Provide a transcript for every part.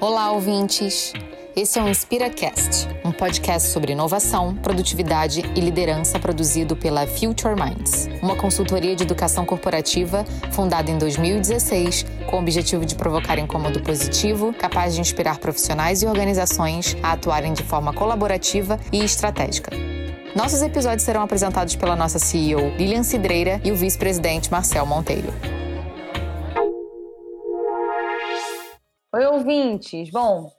Olá, ouvintes! Esse é o InspiraCast, um podcast sobre inovação, produtividade e liderança produzido pela Future Minds, uma consultoria de educação corporativa fundada em 2016 com o objetivo de provocar incômodo positivo, capaz de inspirar profissionais e organizações a atuarem de forma colaborativa e estratégica. Nossos episódios serão apresentados pela nossa CEO Lilian Cidreira e o vice-presidente Marcel Monteiro. Ouvintes! Bom,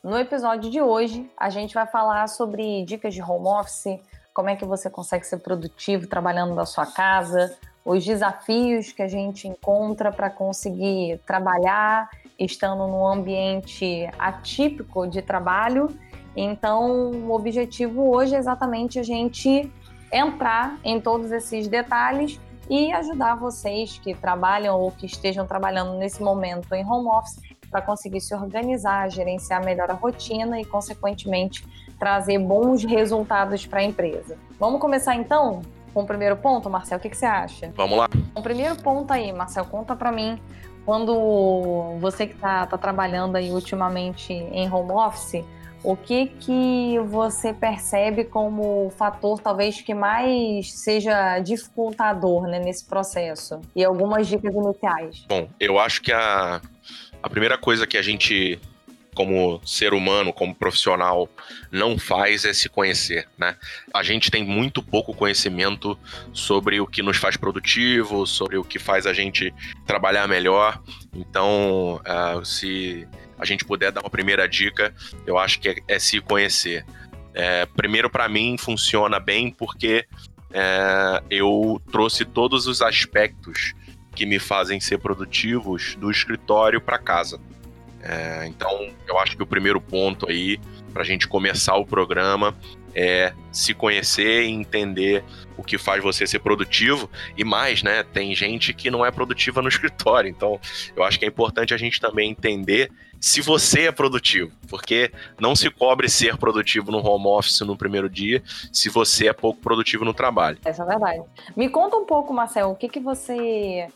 no episódio de hoje a gente vai falar sobre dicas de home office, como é que você consegue ser produtivo trabalhando da sua casa, os desafios que a gente encontra para conseguir trabalhar estando num ambiente atípico de trabalho. Então, o objetivo hoje é exatamente a gente entrar em todos esses detalhes e ajudar vocês que trabalham ou que estejam trabalhando nesse momento em home office para conseguir se organizar, gerenciar melhor a rotina e, consequentemente, trazer bons resultados para a empresa. Vamos começar então com o primeiro ponto, Marcel? O que, que você acha? Vamos lá. O primeiro ponto aí, Marcel, conta para mim quando você que está tá trabalhando aí ultimamente em home office, o que que você percebe como fator talvez que mais seja dificultador né, nesse processo? E algumas dicas iniciais. Bom, eu acho que a, a primeira coisa que a gente como ser humano, como profissional, não faz é se conhecer, né? A gente tem muito pouco conhecimento sobre o que nos faz produtivo, sobre o que faz a gente trabalhar melhor. Então, uh, se a gente puder dar uma primeira dica, eu acho que é, é se conhecer. É, primeiro, para mim, funciona bem porque é, eu trouxe todos os aspectos que me fazem ser produtivos do escritório para casa. É, então, eu acho que o primeiro ponto aí, para a gente começar o programa, é se conhecer e entender o que faz você ser produtivo. E mais, né? Tem gente que não é produtiva no escritório. Então, eu acho que é importante a gente também entender se você é produtivo. Porque não se cobre ser produtivo no home office no primeiro dia se você é pouco produtivo no trabalho. Essa é verdade. Me conta um pouco, Marcel, o que, que você.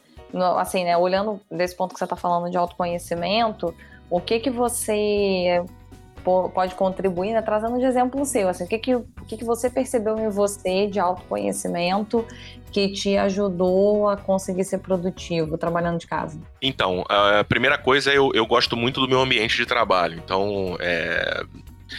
Assim, né, olhando desse ponto que você está falando de autoconhecimento, o que que você pode contribuir, né, trazendo de exemplo seu, assim, o que que, o que que você percebeu em você de autoconhecimento que te ajudou a conseguir ser produtivo trabalhando de casa? Então, a primeira coisa, eu, eu gosto muito do meu ambiente de trabalho, então, é,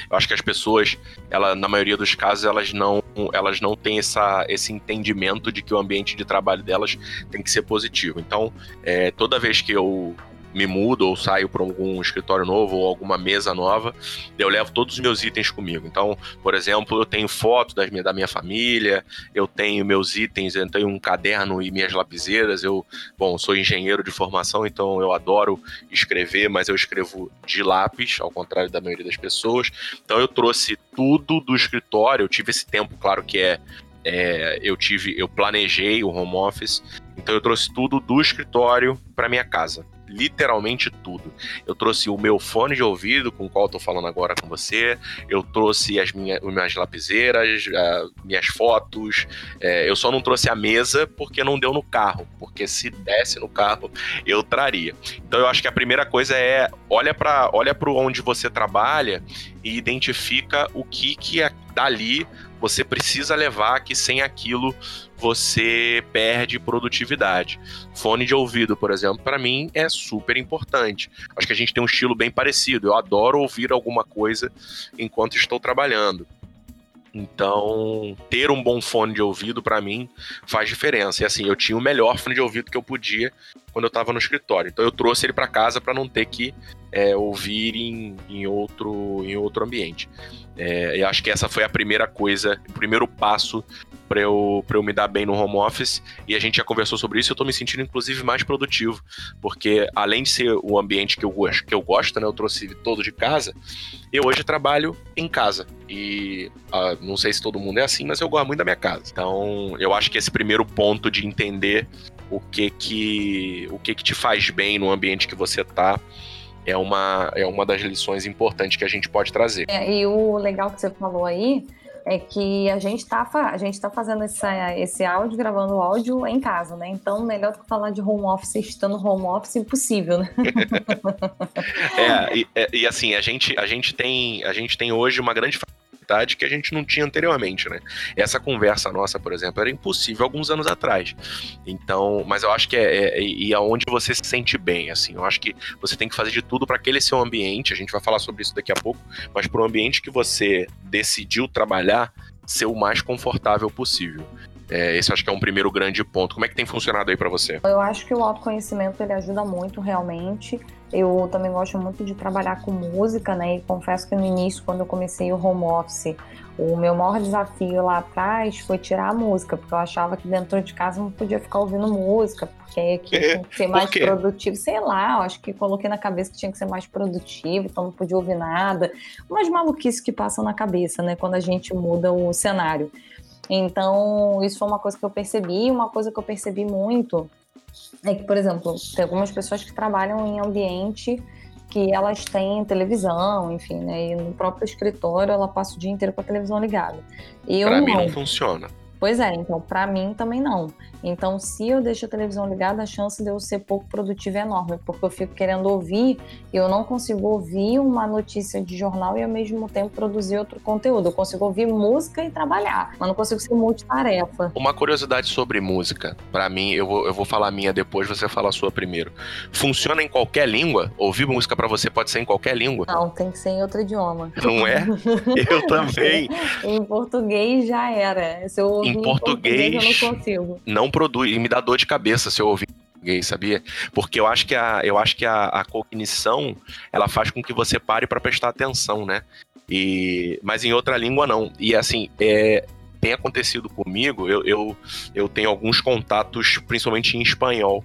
eu acho que as pessoas, ela, na maioria dos casos, elas não, elas não têm essa, esse entendimento de que o ambiente de trabalho delas tem que ser positivo. Então, é, toda vez que eu me mudo ou saio para algum escritório novo ou alguma mesa nova, eu levo todos os meus itens comigo. Então, por exemplo, eu tenho foto das da minha família, eu tenho meus itens, eu tenho um caderno e minhas lapiseiras. Eu, bom, sou engenheiro de formação, então eu adoro escrever, mas eu escrevo de lápis, ao contrário da maioria das pessoas. Então, eu trouxe tudo do escritório. Eu tive esse tempo, claro que é é, eu tive, eu planejei o home office, então eu trouxe tudo do escritório para minha casa literalmente tudo. Eu trouxe o meu fone de ouvido, com o qual eu tô falando agora com você, eu trouxe as minhas, minhas lapiseiras, minhas fotos, é, eu só não trouxe a mesa porque não deu no carro, porque se desse no carro eu traria. Então eu acho que a primeira coisa é olha para olha para onde você trabalha e identifica o que que é dali você precisa levar que sem aquilo você perde produtividade. Fone de ouvido, por exemplo, para mim é super importante. Acho que a gente tem um estilo bem parecido. Eu adoro ouvir alguma coisa enquanto estou trabalhando. Então, ter um bom fone de ouvido para mim faz diferença. E assim, eu tinha o melhor fone de ouvido que eu podia quando eu estava no escritório. Então, eu trouxe ele para casa para não ter que é, ouvir em, em, outro, em outro ambiente. É, eu acho que essa foi a primeira coisa, o primeiro passo para eu, eu me dar bem no home office. E a gente já conversou sobre isso. Eu estou me sentindo, inclusive, mais produtivo, porque além de ser o ambiente que eu, que eu gosto, né, eu trouxe todo de casa, eu hoje trabalho em casa. E uh, não sei se todo mundo é assim, mas eu gosto muito da minha casa. Então, eu acho que esse primeiro ponto de entender o que que, o que, que te faz bem no ambiente que você está é uma, é uma das lições importantes que a gente pode trazer. É, e o legal que você falou aí é que a gente está a gente tá fazendo essa, esse áudio, gravando o áudio em casa, né? Então, melhor do que falar de home office estando home office, impossível, né? é, e, é, e, assim, a gente, a, gente tem, a gente tem hoje uma grande que a gente não tinha anteriormente, né? Essa conversa nossa, por exemplo, era impossível alguns anos atrás. Então, mas eu acho que é, é e aonde você se sente bem, assim. Eu acho que você tem que fazer de tudo para aquele seu ambiente. A gente vai falar sobre isso daqui a pouco, mas para o ambiente que você decidiu trabalhar ser o mais confortável possível. É, esse acho que é um primeiro grande ponto. Como é que tem funcionado aí para você? Eu acho que o autoconhecimento ele ajuda muito realmente. Eu também gosto muito de trabalhar com música, né? E confesso que no início, quando eu comecei o home office, o meu maior desafio lá atrás foi tirar a música, porque eu achava que dentro de casa não podia ficar ouvindo música, porque aqui tinha que ser mais produtivo. Sei lá, acho que coloquei na cabeça que tinha que ser mais produtivo, então não podia ouvir nada. Umas maluquices que passam na cabeça, né? Quando a gente muda o cenário. Então, isso foi uma coisa que eu percebi. Uma coisa que eu percebi muito é que, por exemplo, tem algumas pessoas que trabalham em ambiente que elas têm televisão, enfim, né? E no próprio escritório ela passa o dia inteiro com a televisão ligada. Eu pra não. mim não funciona. Pois é, então para mim também não. Então, se eu deixo a televisão ligada, a chance de eu ser pouco produtiva é enorme, porque eu fico querendo ouvir e eu não consigo ouvir uma notícia de jornal e ao mesmo tempo produzir outro conteúdo. Eu consigo ouvir música e trabalhar, mas não consigo ser multitarefa. Uma curiosidade sobre música, para mim, eu vou, eu vou falar a minha depois, você fala a sua primeiro. Funciona em qualquer língua? Ouvir música para você pode ser em qualquer língua? Não, tem que ser em outro idioma. Não é? Eu também. em português já era. Se eu em, português, português eu não consigo. Não produz. E me dá dor de cabeça se eu ouvir português, sabia? Porque eu acho que a, eu acho que a, a cognição ela faz com que você pare para prestar atenção, né? E, mas em outra língua não. E assim, é, tem acontecido comigo, eu, eu, eu tenho alguns contatos, principalmente em espanhol.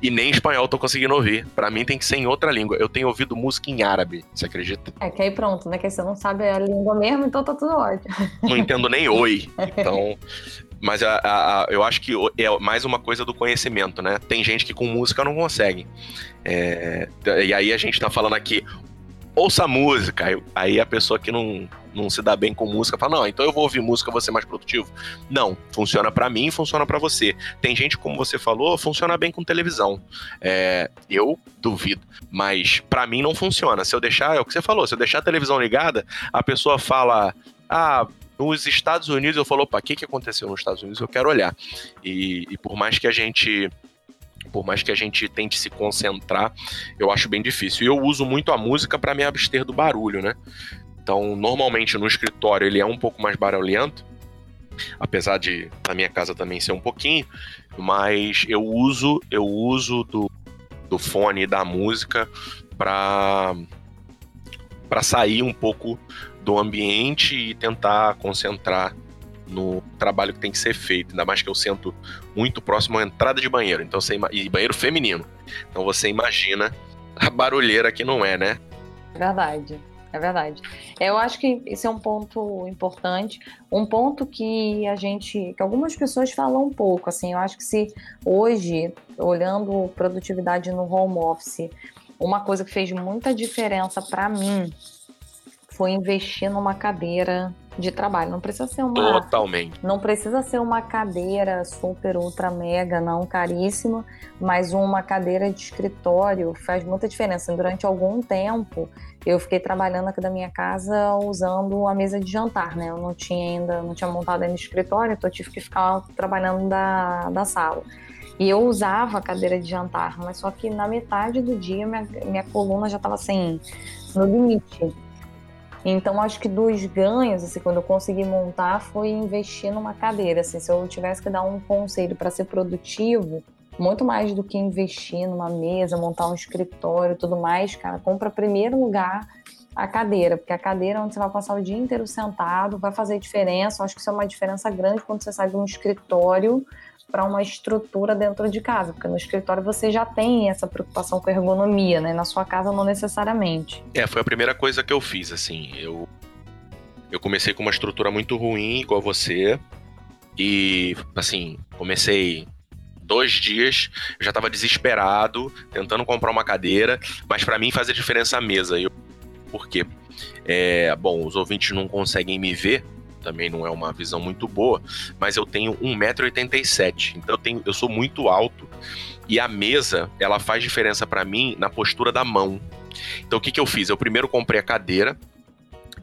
E nem em espanhol tô conseguindo ouvir. Para mim tem que ser em outra língua. Eu tenho ouvido música em árabe, você acredita? É que aí pronto, né? Que você não sabe a língua mesmo, então tá tudo ótimo. Não entendo nem oi. Então, mas a, a, a, eu acho que é mais uma coisa do conhecimento, né? Tem gente que com música não consegue. É, e aí a gente tá falando aqui, ouça música. Aí, aí a pessoa que não, não se dá bem com música fala: Não, então eu vou ouvir música, vou ser mais produtivo. Não, funciona para mim, funciona para você. Tem gente, como você falou, funciona bem com televisão. É, eu duvido, mas para mim não funciona. Se eu deixar, é o que você falou, se eu deixar a televisão ligada, a pessoa fala: Ah, nos Estados Unidos, eu falo, opa, o que, que aconteceu nos Estados Unidos? Eu quero olhar. E, e por mais que a gente por mais que a gente tente se concentrar, eu acho bem difícil. E eu uso muito a música para me abster do barulho, né? Então, normalmente no escritório ele é um pouco mais barulhento, apesar de na minha casa também ser um pouquinho, mas eu uso eu uso do, do fone da música para para sair um pouco do ambiente e tentar concentrar no trabalho que tem que ser feito. Ainda mais que eu sento muito próximo à entrada de banheiro. Então você e banheiro feminino. Então você imagina a barulheira que não é, né? Verdade. É verdade. Eu acho que esse é um ponto importante, um ponto que a gente, que algumas pessoas falam um pouco, assim, eu acho que se hoje, olhando produtividade no home office, uma coisa que fez muita diferença para mim foi investir numa cadeira de trabalho. Não precisa ser uma. Totalmente. Não precisa ser uma cadeira super, ultra, mega, não caríssima, mas uma cadeira de escritório faz muita diferença. Durante algum tempo, eu fiquei trabalhando aqui da minha casa usando a mesa de jantar, né? Eu não tinha ainda, não tinha montado ainda escritório, então eu tive que ficar trabalhando da, da sala. E eu usava a cadeira de jantar, mas só que na metade do dia minha, minha coluna já estava assim, no limite. Então, acho que dos ganhos, assim, quando eu consegui montar, foi investir numa cadeira. Assim, se eu tivesse que dar um conselho para ser produtivo, muito mais do que investir numa mesa, montar um escritório e tudo mais, cara, compra primeiro lugar a cadeira, porque a cadeira é onde você vai passar o dia inteiro sentado vai fazer diferença. Acho que isso é uma diferença grande quando você sai de um escritório para uma estrutura dentro de casa, porque no escritório você já tem essa preocupação com ergonomia, né? Na sua casa não necessariamente. É, foi a primeira coisa que eu fiz, assim, eu eu comecei com uma estrutura muito ruim, igual você, e assim, comecei dois dias, eu já estava desesperado, tentando comprar uma cadeira, mas para mim fazia diferença a mesa. Eu, por quê? É, bom, os ouvintes não conseguem me ver, também não é uma visão muito boa, mas eu tenho 1,87m, então eu, tenho, eu sou muito alto e a mesa, ela faz diferença para mim na postura da mão. Então o que, que eu fiz? Eu primeiro comprei a cadeira,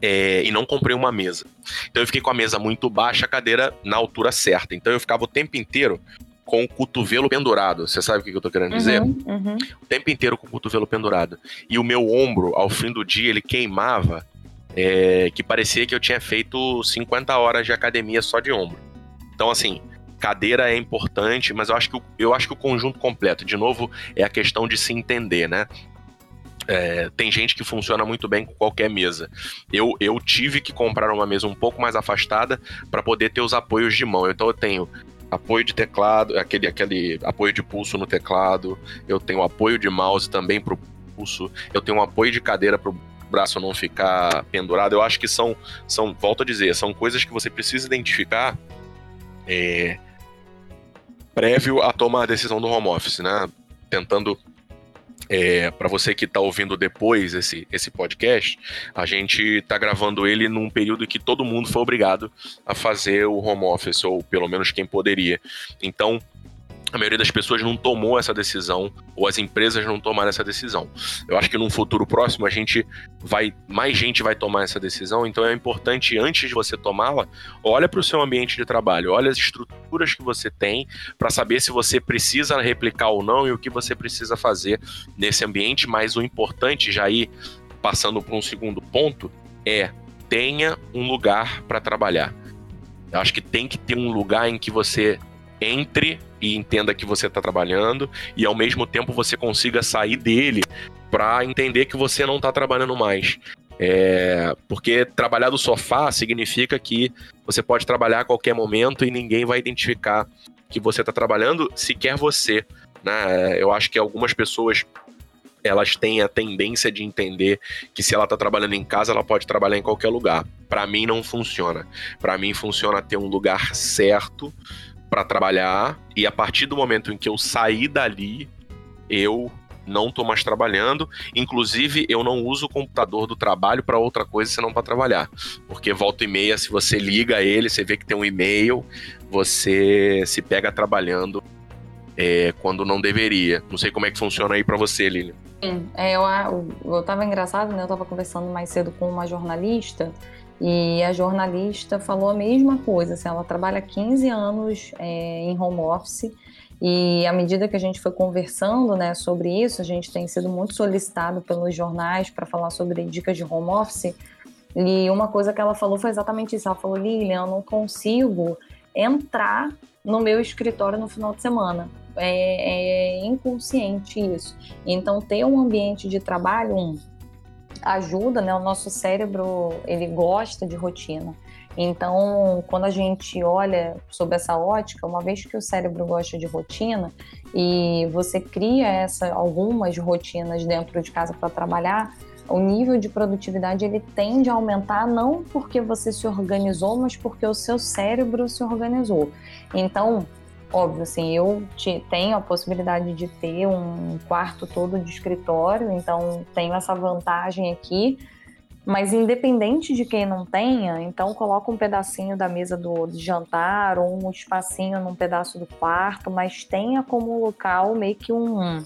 é, e não comprei uma mesa. Então eu fiquei com a mesa muito baixa, a cadeira na altura certa. Então eu ficava o tempo inteiro com o cotovelo pendurado. Você sabe o que eu tô querendo uhum, dizer? Uhum. O tempo inteiro com o cotovelo pendurado. E o meu ombro, ao fim do dia, ele queimava, é, que parecia que eu tinha feito 50 horas de academia só de ombro. Então, assim, cadeira é importante, mas eu acho que, eu acho que o conjunto completo, de novo, é a questão de se entender, né? É, tem gente que funciona muito bem com qualquer mesa. Eu, eu tive que comprar uma mesa um pouco mais afastada para poder ter os apoios de mão. Então eu tenho apoio de teclado, aquele, aquele apoio de pulso no teclado, eu tenho apoio de mouse também para o pulso, eu tenho um apoio de cadeira para o braço não ficar pendurado. Eu acho que são, são, volto a dizer, são coisas que você precisa identificar é, prévio a tomar a decisão do home office, né? Tentando é, para você que está ouvindo depois esse, esse podcast, a gente está gravando ele num período que todo mundo foi obrigado a fazer o home office, ou pelo menos quem poderia. Então, a maioria das pessoas não tomou essa decisão, ou as empresas não tomaram essa decisão. Eu acho que num futuro próximo a gente vai, mais gente vai tomar essa decisão, então é importante, antes de você tomá-la, olha para o seu ambiente de trabalho, olha as estruturas que você tem, para saber se você precisa replicar ou não e o que você precisa fazer nesse ambiente, mas o importante, já ir passando para um segundo ponto, é tenha um lugar para trabalhar. Eu acho que tem que ter um lugar em que você entre e entenda que você está trabalhando e ao mesmo tempo você consiga sair dele para entender que você não está trabalhando mais. É, porque trabalhar do sofá significa que você pode trabalhar a qualquer momento e ninguém vai identificar que você está trabalhando, sequer você. Né? Eu acho que algumas pessoas elas têm a tendência de entender que se ela está trabalhando em casa, ela pode trabalhar em qualquer lugar. Para mim não funciona. Para mim funciona ter um lugar certo para trabalhar e a partir do momento em que eu saí dali, eu não estou mais trabalhando. Inclusive, eu não uso o computador do trabalho para outra coisa senão para trabalhar. Porque volta e meia, se você liga ele, você vê que tem um e-mail, você se pega trabalhando é, quando não deveria. Não sei como é que funciona aí para você, Lilian. Sim, é, eu, eu, eu engraçado, né? Eu tava conversando mais cedo com uma jornalista e a jornalista falou a mesma coisa, assim, ela trabalha 15 anos é, em home office e à medida que a gente foi conversando né, sobre isso, a gente tem sido muito solicitado pelos jornais para falar sobre dicas de home office. E uma coisa que ela falou foi exatamente isso. Ela falou, Lilian, eu não consigo entrar no meu escritório no final de semana. É, é inconsciente isso. Então, ter um ambiente de trabalho, um, ajuda, né? O nosso cérebro, ele gosta de rotina. Então, quando a gente olha sob essa ótica, uma vez que o cérebro gosta de rotina e você cria essa algumas rotinas dentro de casa para trabalhar, o nível de produtividade ele tende a aumentar não porque você se organizou, mas porque o seu cérebro se organizou. Então, óbvio, assim, eu te, tenho a possibilidade de ter um quarto todo de escritório, então tenho essa vantagem aqui. Mas independente de quem não tenha, então coloca um pedacinho da mesa do, de jantar ou um espacinho num pedaço do quarto, mas tenha como local meio que um,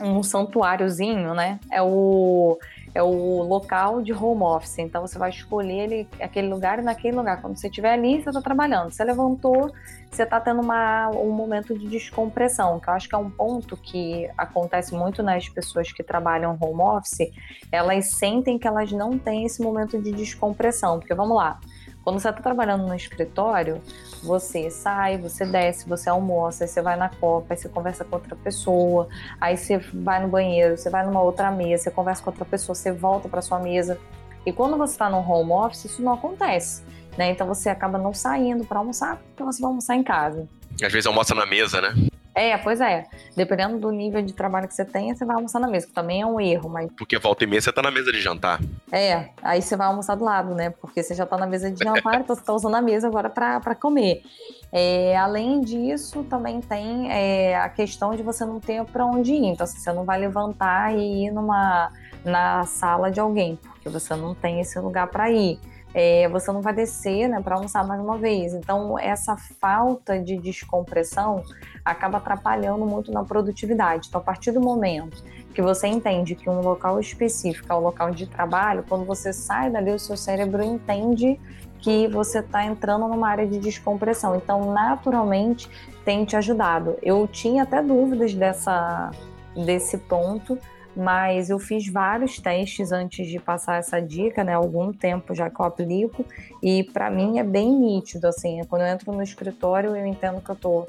um santuáriozinho, né? É o é o local de home office. Então você vai escolher ele, aquele lugar e naquele lugar. Quando você estiver ali, você está trabalhando. Você levantou, você está tendo uma, um momento de descompressão, que eu acho que é um ponto que acontece muito nas pessoas que trabalham home office. Elas sentem que elas não têm esse momento de descompressão. Porque vamos lá, quando você está trabalhando no escritório, você sai, você desce, você almoça, aí você vai na copa, aí você conversa com outra pessoa, aí você vai no banheiro, você vai numa outra mesa, você conversa com outra pessoa, você volta para sua mesa. E quando você está no home office, isso não acontece. Né? Então você acaba não saindo para almoçar, porque você vai almoçar em casa. Às vezes almoça na mesa, né? É, pois é. Dependendo do nível de trabalho que você tem, você vai almoçar na mesa, que também é um erro, mas. Porque volta e meia você tá na mesa de jantar. É, aí você vai almoçar do lado, né? Porque você já tá na mesa de jantar, então você tá usando a mesa agora para comer. É, além disso, também tem é, a questão de você não ter para onde ir. Então, assim, você não vai levantar e ir numa, na sala de alguém, porque você não tem esse lugar para ir. é, você não vai descer né, para almoçar mais uma vez. Então, essa falta de descompressão acaba atrapalhando muito na produtividade. Então, a partir do momento que você entende que um local específico é o local de trabalho, quando você sai dali, o seu cérebro entende que você está entrando numa área de descompressão. Então, naturalmente, tem te ajudado. Eu tinha até dúvidas dessa, desse ponto, mas eu fiz vários testes antes de passar essa dica, né? Algum tempo já que eu aplico, e para mim é bem nítido, assim, quando eu entro no escritório, eu entendo que eu estou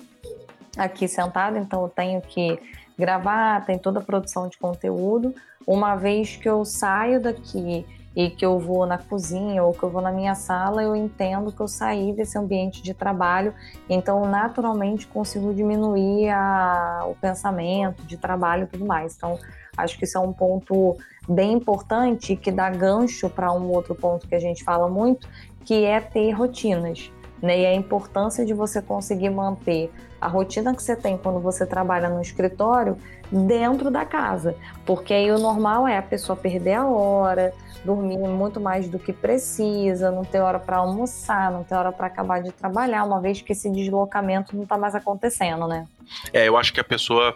aqui sentada, então eu tenho que gravar, tem toda a produção de conteúdo. Uma vez que eu saio daqui e que eu vou na cozinha ou que eu vou na minha sala, eu entendo que eu saí desse ambiente de trabalho, então naturalmente consigo diminuir a, o pensamento de trabalho e tudo mais. Então, acho que isso é um ponto bem importante que dá gancho para um outro ponto que a gente fala muito, que é ter rotinas. Né? E a importância de você conseguir manter a rotina que você tem quando você trabalha no escritório dentro da casa. Porque aí o normal é a pessoa perder a hora, dormir muito mais do que precisa, não ter hora para almoçar, não ter hora para acabar de trabalhar, uma vez que esse deslocamento não está mais acontecendo, né? É, eu acho que a pessoa.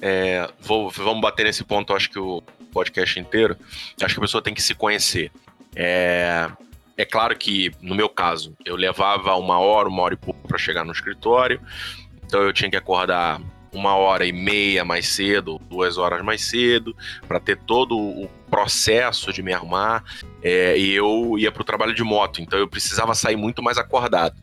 É, vou, vamos bater nesse ponto, acho que o podcast inteiro. Acho que a pessoa tem que se conhecer. É, é claro que, no meu caso, eu levava uma hora, uma hora e pouco para chegar no escritório, então eu tinha que acordar uma hora e meia mais cedo, duas horas mais cedo, para ter todo o processo de me arrumar. É, e eu ia para o trabalho de moto, então eu precisava sair muito mais acordado.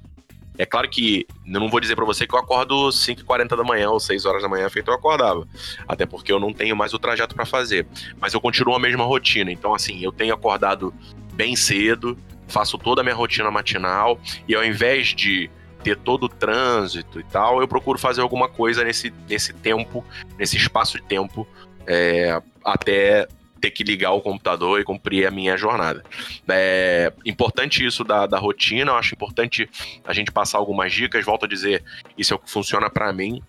É claro que eu não vou dizer para você que eu acordo 5h40 da manhã ou 6 horas da manhã feito eu acordava. Até porque eu não tenho mais o trajeto para fazer. Mas eu continuo a mesma rotina. Então, assim, eu tenho acordado bem cedo, faço toda a minha rotina matinal e ao invés de ter todo o trânsito e tal, eu procuro fazer alguma coisa nesse, nesse tempo, nesse espaço de tempo, é, até ter que ligar o computador e cumprir a minha jornada. É importante isso da, da rotina, eu acho importante a gente passar algumas dicas. Volto a dizer, isso é o que funciona para mim.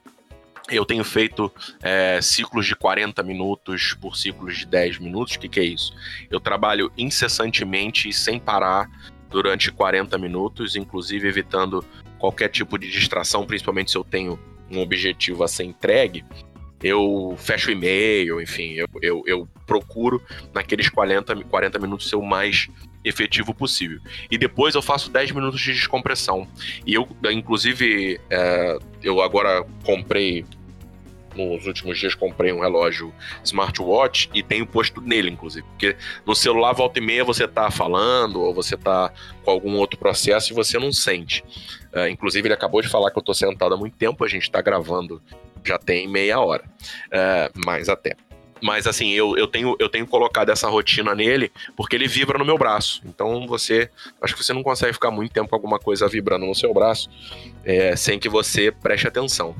Eu tenho feito é, ciclos de 40 minutos por ciclos de 10 minutos. O que, que é isso? Eu trabalho incessantemente e sem parar durante 40 minutos, inclusive evitando qualquer tipo de distração, principalmente se eu tenho um objetivo a ser entregue, eu fecho e-mail, enfim, eu, eu, eu, procuro naqueles 40, 40 minutos ser o mais efetivo possível. E depois eu faço 10 minutos de descompressão. E eu, inclusive, é, eu agora comprei nos últimos dias comprei um relógio smartwatch e tenho posto nele, inclusive. Porque no celular, volta e meia, você tá falando ou você tá com algum outro processo e você não sente. Uh, inclusive, ele acabou de falar que eu tô sentado há muito tempo, a gente tá gravando já tem meia hora. Uh, mais até. Mas assim, eu, eu, tenho, eu tenho colocado essa rotina nele porque ele vibra no meu braço. Então você. Acho que você não consegue ficar muito tempo com alguma coisa vibrando no seu braço é, sem que você preste atenção.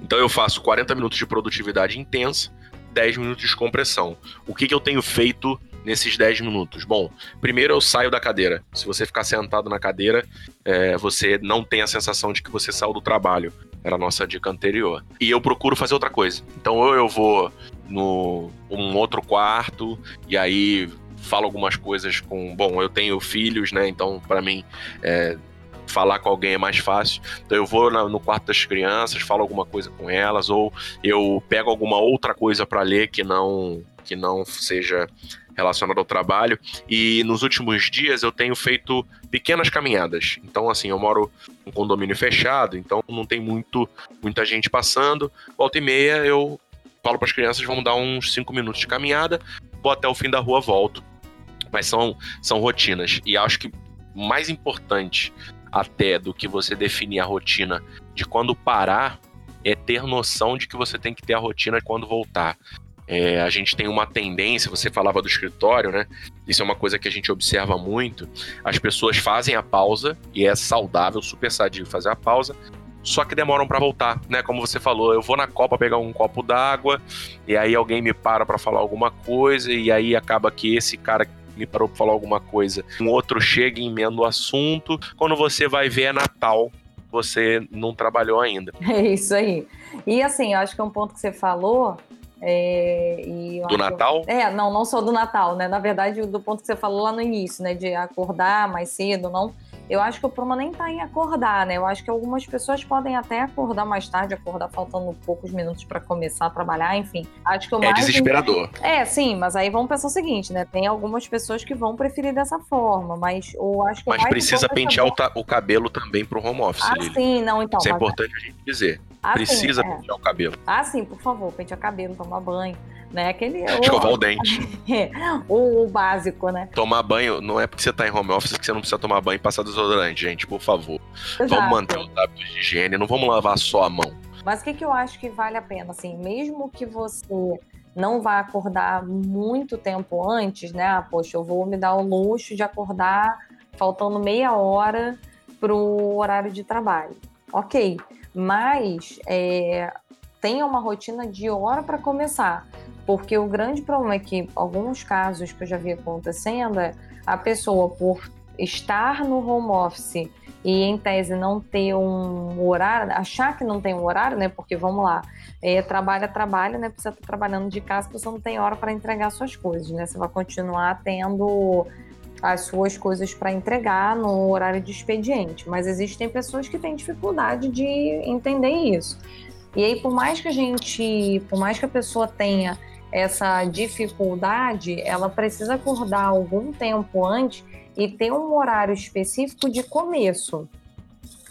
Então eu faço 40 minutos de produtividade intensa, 10 minutos de descompressão. O que, que eu tenho feito nesses 10 minutos? Bom, primeiro eu saio da cadeira. Se você ficar sentado na cadeira, é, você não tem a sensação de que você saiu do trabalho. Era a nossa dica anterior. E eu procuro fazer outra coisa. Então, ou eu vou no um outro quarto e aí falo algumas coisas com. Bom, eu tenho filhos, né? Então, para mim, é, falar com alguém é mais fácil. Então eu vou na, no quarto das crianças, falo alguma coisa com elas, ou eu pego alguma outra coisa para ler que não que não seja relacionado ao trabalho. E nos últimos dias eu tenho feito pequenas caminhadas. Então, assim, eu moro em um condomínio fechado, então não tem muito, muita gente passando. Volta e meia eu falo para as crianças: vamos dar uns 5 minutos de caminhada, vou até o fim da rua, volto. Mas são, são rotinas. E acho que mais importante até do que você definir a rotina de quando parar, é ter noção de que você tem que ter a rotina quando voltar. É, a gente tem uma tendência, você falava do escritório, né? Isso é uma coisa que a gente observa muito. As pessoas fazem a pausa e é saudável, super sadio fazer a pausa, só que demoram para voltar, né? Como você falou, eu vou na copa pegar um copo d'água e aí alguém me para para falar alguma coisa e aí acaba que esse cara me parou pra falar alguma coisa. Um outro chega e emenda o assunto. Quando você vai ver é Natal, você não trabalhou ainda. É isso aí. E assim, eu acho que é um ponto que você falou É, do Natal? É, não, não só do Natal, né? Na verdade, do ponto que você falou lá no início, né? De acordar mais cedo, não. Eu acho que o problema nem tá em acordar, né? Eu acho que algumas pessoas podem até acordar mais tarde, acordar faltando poucos minutos para começar a trabalhar, enfim. Acho que o é mais desesperador. É, sim, mas aí vamos pensar o seguinte, né? Tem algumas pessoas que vão preferir dessa forma, mas eu acho que Mas precisa pentear o, o, cabelo também pro home office, ah, Lili. sim, não, então. Isso é importante a gente dizer. Ah, precisa sim, é. pentear o cabelo. Ah, sim, por favor, pentear o cabelo, tomar banho né? Aquele, Escovar o, o dente. o, o, básico, né? Tomar banho, não é porque você tá em home office que você não precisa tomar banho e passar desodorante, gente, por favor. Exato. Vamos manter os hábitos de higiene, não vamos lavar só a mão. Mas o que, que eu acho que vale a pena, assim, mesmo que você não vá acordar muito tempo antes, né? Ah, poxa, eu vou me dar o luxo de acordar faltando meia hora pro horário de trabalho. Ok, mas é, tenha uma rotina de hora para começar. Porque o grande problema é que alguns casos que eu já vi acontecendo é a pessoa, por estar no home office e em tese não ter um horário, achar que não tem um horário, né? Porque vamos lá, é, trabalha, trabalha, né? Precisa estar trabalhando de casa, você não tem hora para entregar suas coisas, né? Você vai continuar tendo as suas coisas para entregar no horário de expediente, mas existem pessoas que têm dificuldade de entender isso. E aí, por mais que a gente, por mais que a pessoa tenha essa dificuldade, ela precisa acordar algum tempo antes e ter um horário específico de começo.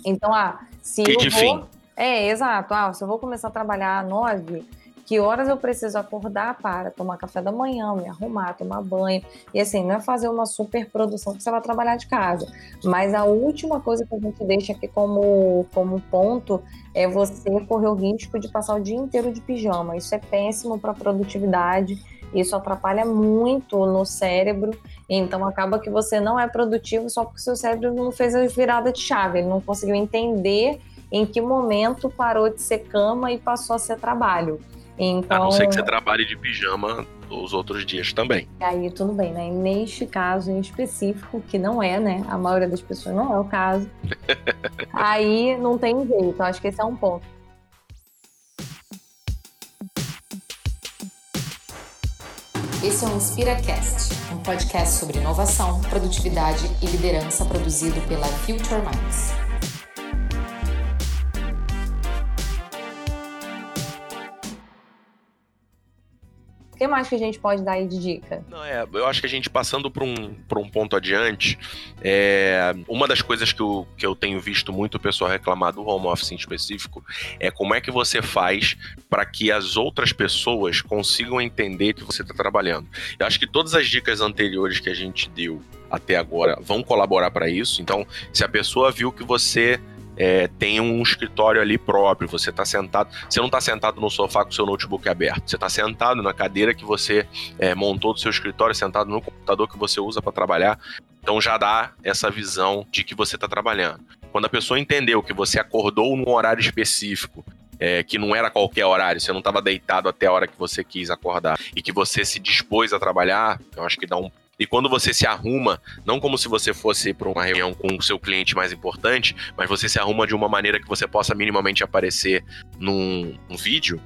Então, ah, se e eu de vou... fim. É, exato. Ah, se eu vou começar a trabalhar às nove, que horas eu preciso acordar para tomar café da manhã, me arrumar, tomar banho. E assim, não é fazer uma super produção que você vai trabalhar de casa. Mas a última coisa que a gente deixa aqui como, como ponto é você correr o risco de passar o dia inteiro de pijama. Isso é péssimo para a produtividade. Isso atrapalha muito no cérebro, então acaba que você não é produtivo só porque seu cérebro não fez a virada de chave, ele não conseguiu entender em que momento parou de ser cama e passou a ser trabalho. Então, a não ser que você trabalhe de pijama os outros dias também. Aí tudo bem, né? Neste caso em específico, que não é, né? A maioria das pessoas não é o caso. aí não tem jeito. Acho que esse é um ponto. Esse é o InspiraCast, um podcast sobre inovação, produtividade e liderança produzido pela Future Minds. O que mais que a gente pode dar aí de dica? Não, é, eu acho que a gente passando para um, por um ponto adiante, é, uma das coisas que eu, que eu tenho visto muito o pessoal reclamar do home office em específico é como é que você faz para que as outras pessoas consigam entender que você está trabalhando. Eu acho que todas as dicas anteriores que a gente deu até agora vão colaborar para isso. Então, se a pessoa viu que você é, tem um escritório ali próprio, você está sentado, você não está sentado no sofá com o seu notebook aberto, você está sentado na cadeira que você é, montou do seu escritório, sentado no computador que você usa para trabalhar, então já dá essa visão de que você está trabalhando. Quando a pessoa entendeu que você acordou num horário específico, é, que não era qualquer horário, você não estava deitado até a hora que você quis acordar e que você se dispôs a trabalhar, eu acho que dá um e quando você se arruma, não como se você fosse para uma reunião com o seu cliente mais importante, mas você se arruma de uma maneira que você possa minimamente aparecer num, vídeo,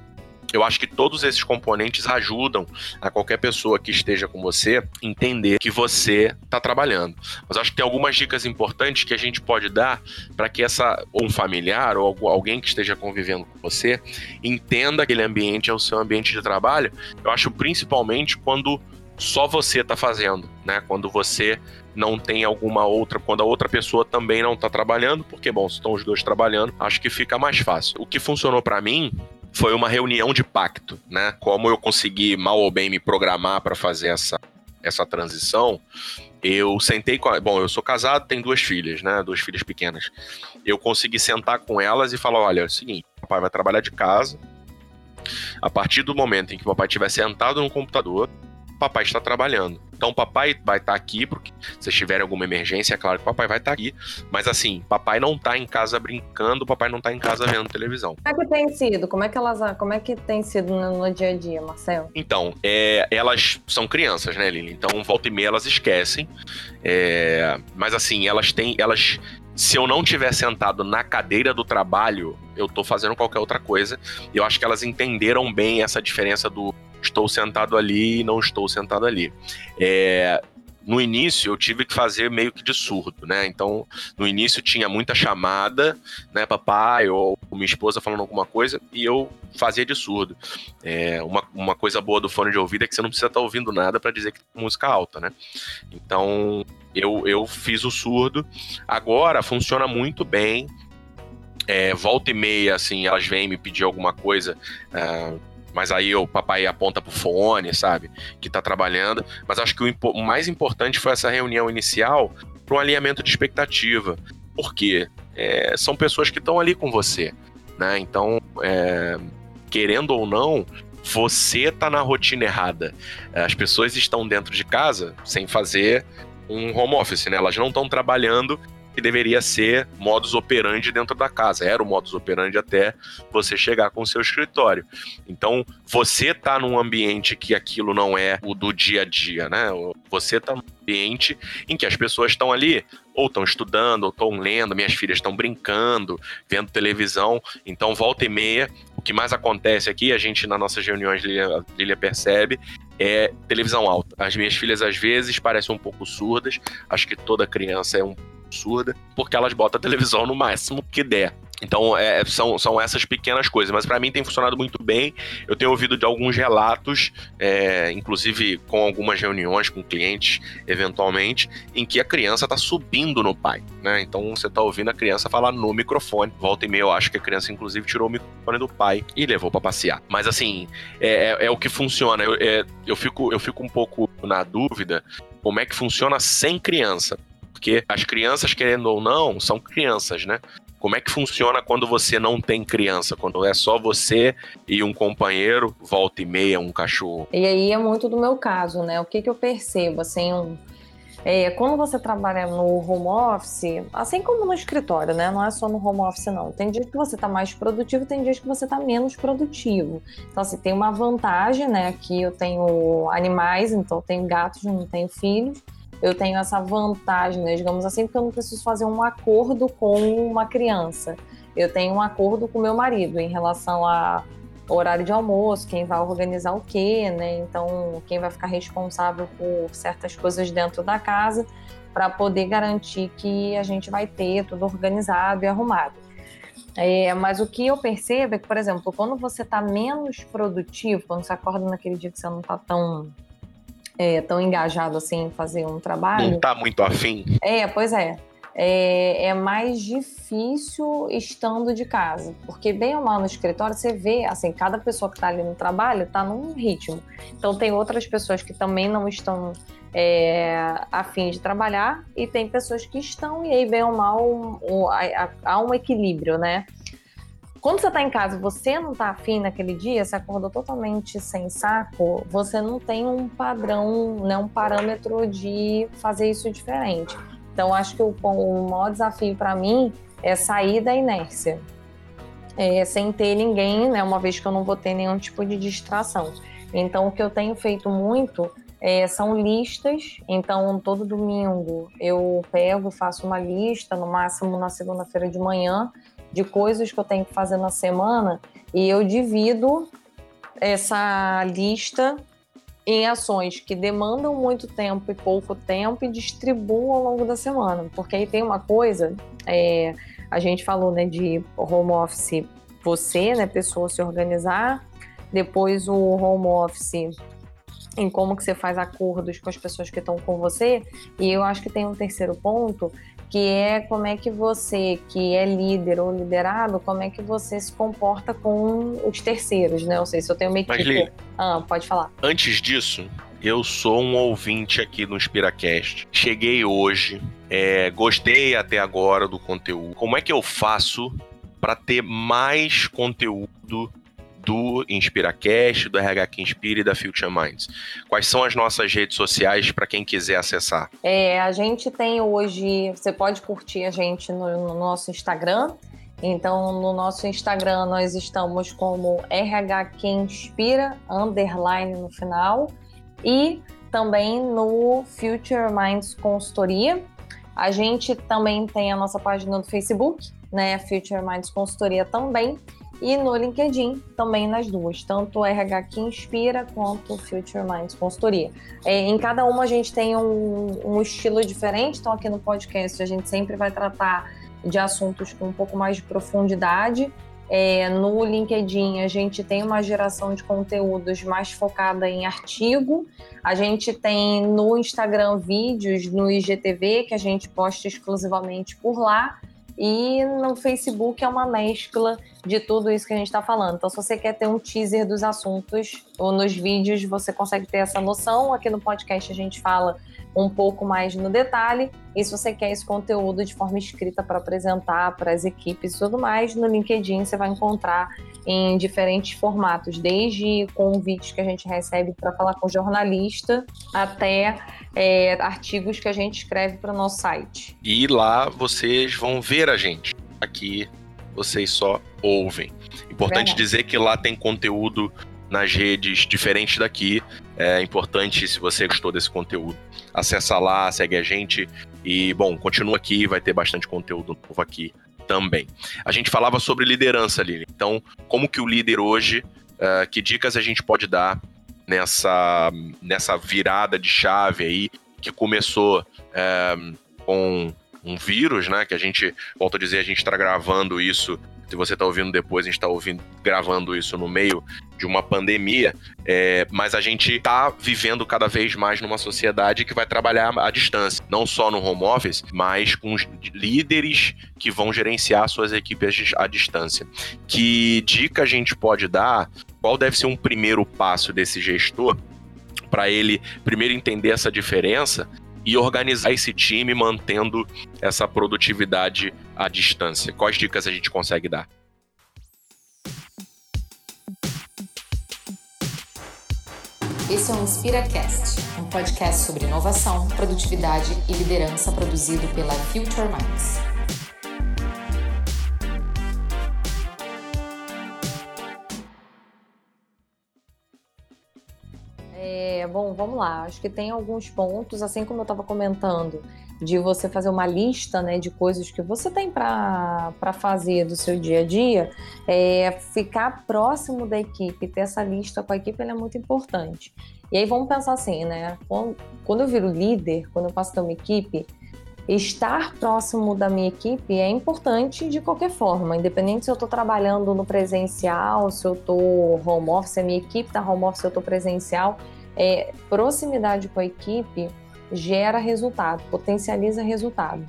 eu acho que todos esses componentes ajudam a qualquer pessoa que esteja com você entender que você está trabalhando. Mas acho que tem algumas dicas importantes que a gente pode dar para que essa ou um familiar ou alguém que esteja convivendo com você entenda que aquele ambiente é o seu ambiente de trabalho. Eu acho principalmente quando só você está fazendo, né? Quando você não tem alguma outra, quando a outra pessoa também não está trabalhando, porque bom, se estão os dois trabalhando, acho que fica mais fácil. O que funcionou para mim foi uma reunião de pacto, né? Como eu consegui mal ou bem me programar para fazer essa essa transição, eu sentei com. A, bom, eu sou casado, tenho duas filhas, né? Duas filhas pequenas. Eu consegui sentar com elas e falar: olha, é o seguinte, o papai vai trabalhar de casa. A partir do momento em que o papai estiver sentado no computador, papai está trabalhando. Então, papai vai estar tá aqui, porque se tiver alguma emergência, é claro que papai vai estar tá aqui. Mas assim, papai não está em casa brincando, papai não está em casa vendo televisão. Como é que tem sido? Como é que elas, como é que tem sido no, no dia a dia, Marcelo? Então, é, elas são crianças, né, Lili? Então, volta e meia elas esquecem. É, mas assim, elas têm, elas se eu não tiver sentado na cadeira do trabalho, eu tô fazendo qualquer outra coisa. E eu acho que elas entenderam bem essa diferença do estou sentado ali e não estou sentado ali. É, no início eu tive que fazer meio que de surdo, né? Então, no início tinha muita chamada, né, papai ou minha esposa falando alguma coisa e eu fazia de surdo. É, uma, uma coisa boa do fone de ouvido é que você não precisa estar ouvindo nada para dizer que música alta, né? Então, eu, eu fiz o surdo. Agora funciona muito bem. É, volta e meia, assim, elas vêm me pedir alguma coisa. Uh, mas aí o papai aponta pro fone, sabe? Que tá trabalhando. Mas acho que o, mais importante foi essa reunião inicial para um alinhamento de expectativa. Porque é, são pessoas que estão ali com você, né? Então, é, querendo ou não, você tá na rotina errada. As pessoas estão dentro de casa sem fazer um home office, né? Elas não estão trabalhando que deveria ser modus operandi dentro da casa. Era o modus operandi até você chegar com o seu escritório. Então, você tá num ambiente que aquilo não é o do dia a dia, né? Você tá num ambiente em que as pessoas estão ali ou estão estudando, ou estão lendo, minhas filhas estão brincando, vendo televisão. Então, volta e meia, o que mais acontece aqui, a gente nas nossas reuniões, Lilia, Lilia percebe, é televisão alta. As minhas filhas às vezes parecem um pouco surdas, acho que toda criança é um surda, porque elas botam a televisão no máximo que der. Então, é, são, são essas pequenas coisas. Mas para mim tem funcionado muito bem. Eu tenho ouvido de alguns relatos, é, inclusive com algumas reuniões com clientes, eventualmente, em que a criança está subindo no pai. Né? Então, você está ouvindo a criança falar no microfone. Volta e meia, eu acho que a criança, inclusive, tirou o microfone do pai e levou para passear. Mas, assim, é, é, é, o que funciona. Eu, é, eu, fico, eu fico um pouco na dúvida como é que funciona sem criança porque as crianças, querendo ou não, são crianças, né? Como é que funciona quando você não tem criança? Quando é só você e um companheiro, volta e meia, um cachorro? E aí é muito do meu caso, né? O que, que eu percebo, assim, um, é, quando você trabalha no home office, assim como no escritório, né? Não é só no home office, não. Tem dias que você está mais produtivo, tem dias que você está menos produtivo. Então, assim, tem uma vantagem, né? Aqui eu tenho animais, então eu tenho gatos, não tenho filhos eu tenho essa vantagem, né, digamos assim, porque eu não preciso fazer um acordo com uma criança. Eu tenho um acordo com meu marido em relação a horário de almoço, quem vai organizar o quê, né? Então, quem vai ficar responsável por certas coisas dentro da casa para poder garantir que a gente vai ter tudo organizado e arrumado. É, mas o que eu percebo é que, por exemplo, quando você está menos produtivo, quando você acorda naquele dia que você não está tão é, tão engajado assim em fazer um trabalho. Não tá muito afim. É, pois é. É, é, mais difícil estando de casa, porque bem ou mal no escritório você vê, assim, cada pessoa que está ali no trabalho está num ritmo. Então tem outras pessoas que também não estão é, afim de trabalhar e tem pessoas que estão e aí bem ou mal um, há um equilíbrio, né? Quando você está em casa você não está afim naquele dia, você acordou totalmente sem saco, você não tem um padrão, né, um parâmetro de fazer isso diferente. Então, acho que o, o maior desafio para mim é sair da inércia, é, sem ter ninguém, né, uma vez que eu não vou ter nenhum tipo de distração. Então, o que eu tenho feito muito é, são listas. Então, todo domingo eu pego, faço uma lista, no máximo na segunda-feira de manhã, de coisas que eu tenho que fazer na semana e eu divido essa lista em ações que demandam muito tempo e pouco tempo e distribuo ao longo da semana. Porque aí tem uma coisa, é, a gente falou né, de home office, você, né, pessoa se organizar, depois o home office em como que você faz acordos com as pessoas que estão com você. E eu acho que tem um terceiro ponto, que é como é que você, que é líder ou liderado, como é que você se comporta com os terceiros, né? Ou seja, se eu tenho uma equipe... Mas, ah, pode falar. Antes disso, eu sou um ouvinte aqui no InspiraCast. Cheguei hoje, é, gostei até agora do conteúdo. Como é que eu faço para ter mais conteúdo do InspiraCast, do RH Inspira e da Future Minds. Quais são as nossas redes sociais para quem quiser acessar? É, a gente tem hoje, você pode curtir a gente no, no nosso Instagram. Então, no nosso Instagram, nós estamos como RH Inspira, underline no final, e também no Future Minds Consultoria. A gente também tem a nossa página do Facebook, né? Future Minds Consultoria também. E no LinkedIn, também nas duas, tanto RH que inspira quanto o Future Minds Consultoria. É, em cada uma a gente tem um, um estilo diferente, então aqui no podcast a gente sempre vai tratar de assuntos com um pouco mais de profundidade. É, no LinkedIn a gente tem uma geração de conteúdos mais focada em artigo. A gente tem no Instagram vídeos, no IGTV, que a gente posta exclusivamente por lá. E no Facebook é uma mescla de tudo isso que a gente está falando. Então, se você quer ter um teaser dos assuntos, ou nos vídeos você consegue ter essa noção. Aqui no podcast a gente fala um pouco mais no detalhe. E se você quer esse conteúdo de forma escrita para apresentar para as equipes e tudo mais, no LinkedIn você vai encontrar em diferentes formatos, desde convites que a gente recebe para falar com jornalista até é, artigos que a gente escreve para o nosso site. E lá vocês vão ver a gente. Aqui vocês só ouvem. Importante Verdade. dizer que lá tem conteúdo nas redes diferentes daqui. É importante, se você gostou desse conteúdo, acessa lá, segue a gente. E, bom, continua aqui, vai ter bastante conteúdo novo aqui também. A gente falava sobre liderança, Lili. Então, como que o líder hoje, uh, que dicas a gente pode dar nessa, nessa virada de chave aí, que começou uh, com um vírus, né? Que a gente, volto a dizer, a gente está gravando isso se você está ouvindo depois, a gente está ouvindo, gravando isso no meio de uma pandemia, é, mas a gente está vivendo cada vez mais numa sociedade que vai trabalhar à distância, não só no home office, mas com líderes que vão gerenciar suas equipes à distância. Que dica a gente pode dar? Qual deve ser um primeiro passo desse gestor para ele primeiro entender essa diferença e organizar esse time mantendo essa produtividade à distância? Quais dicas a gente consegue dar? Esse é o InspiraCast, um podcast sobre inovação, produtividade e liderança produzido pela Future Minds. É, bom, vamos lá. Acho que tem alguns pontos, assim como eu estava comentando, de você fazer uma lista né, de coisas que você tem para fazer do seu dia a dia. É, ficar próximo da equipe, ter essa lista com a equipe é muito importante. E aí vamos pensar assim, né? Quando, quando eu viro líder, quando eu passo a ter uma equipe, estar próximo da minha equipe é importante de qualquer forma, independente se eu estou trabalhando no presencial, se eu estou home office, a minha equipe está home office, se eu estou presencial é, proximidade com a equipe gera resultado, potencializa resultado.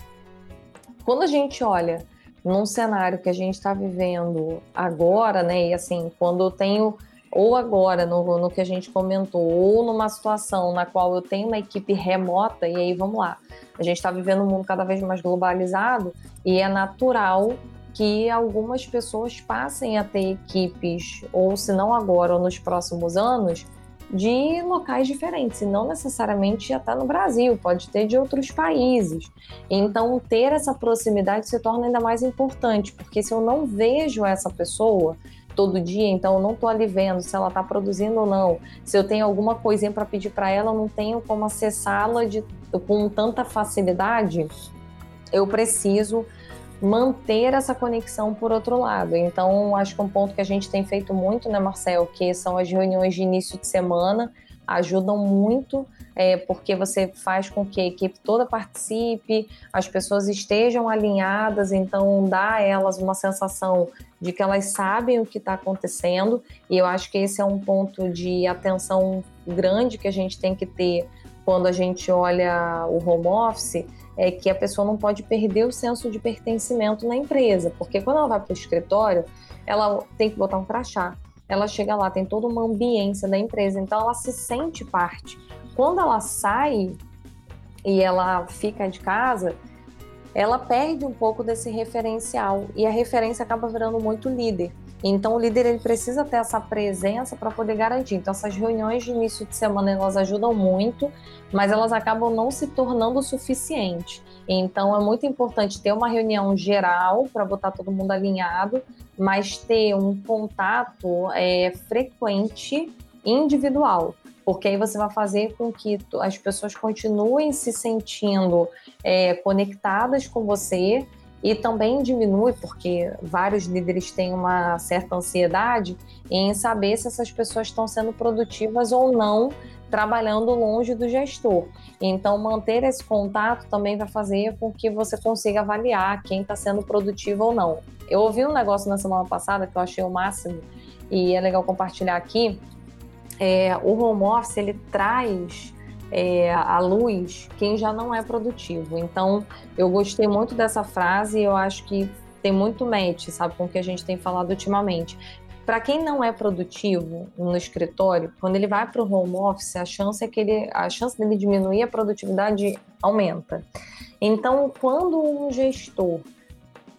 Quando a gente olha num cenário que a gente está vivendo agora, né, e assim, quando eu tenho, ou agora, no, no que a gente comentou, ou numa situação na qual eu tenho uma equipe remota, e aí vamos lá, a gente está vivendo um mundo cada vez mais globalizado e é natural que algumas pessoas passem a ter equipes, ou se não agora, ou nos próximos anos, de locais diferentes, e não necessariamente já está no Brasil, pode ter de outros países. Então, ter essa proximidade se torna ainda mais importante, porque se eu não vejo essa pessoa todo dia, então eu não estou ali vendo se ela está produzindo ou não, se eu tenho alguma coisinha para pedir para ela, eu não tenho como acessá-la com tanta facilidade, eu preciso manter essa conexão por outro lado. Então, acho que um ponto que a gente tem feito muito, né, Marcel, que são as reuniões de início de semana, ajudam muito, é, porque você faz com que a equipe toda participe, as pessoas estejam alinhadas, então dá a elas uma sensação de que elas sabem o que está acontecendo, e eu acho que esse é um ponto de atenção grande que a gente tem que ter quando a gente olha o home office, é que a pessoa não pode perder o senso de pertencimento na empresa, porque quando ela vai para o escritório, ela tem que botar um crachá. Ela chega lá, tem toda uma ambiência da empresa, então ela se sente parte. Quando ela sai e ela fica de casa, ela perde um pouco desse referencial e a referência acaba virando muito líder. Então, o líder ele precisa ter essa presença para poder garantir. Então, essas reuniões de início de semana elas ajudam muito, mas elas acabam não se tornando o suficiente. Então, é muito importante ter uma reunião geral para botar todo mundo alinhado, mas ter um contato é, frequente individual. porque aí você vai fazer com que as pessoas continuem se sentindo é, conectadas com você e também diminui, porque vários líderes têm uma certa ansiedade em saber se essas pessoas estão sendo produtivas ou não trabalhando longe do gestor. Então, manter esse contato também vai fazer com que você consiga avaliar quem está sendo produtivo ou não. Eu ouvi um negócio na semana passada que eu achei o máximo e é legal compartilhar aqui. É, o home office ele traz é, à luz quem já não é produtivo. Então, eu gostei muito dessa frase e eu acho que tem muito match, sabe, com o que a gente tem falado ultimamente. Para quem não é produtivo no escritório, quando ele vai para o home office, a chance é que ele, a chance dele diminuir a produtividade aumenta. Então, quando um gestor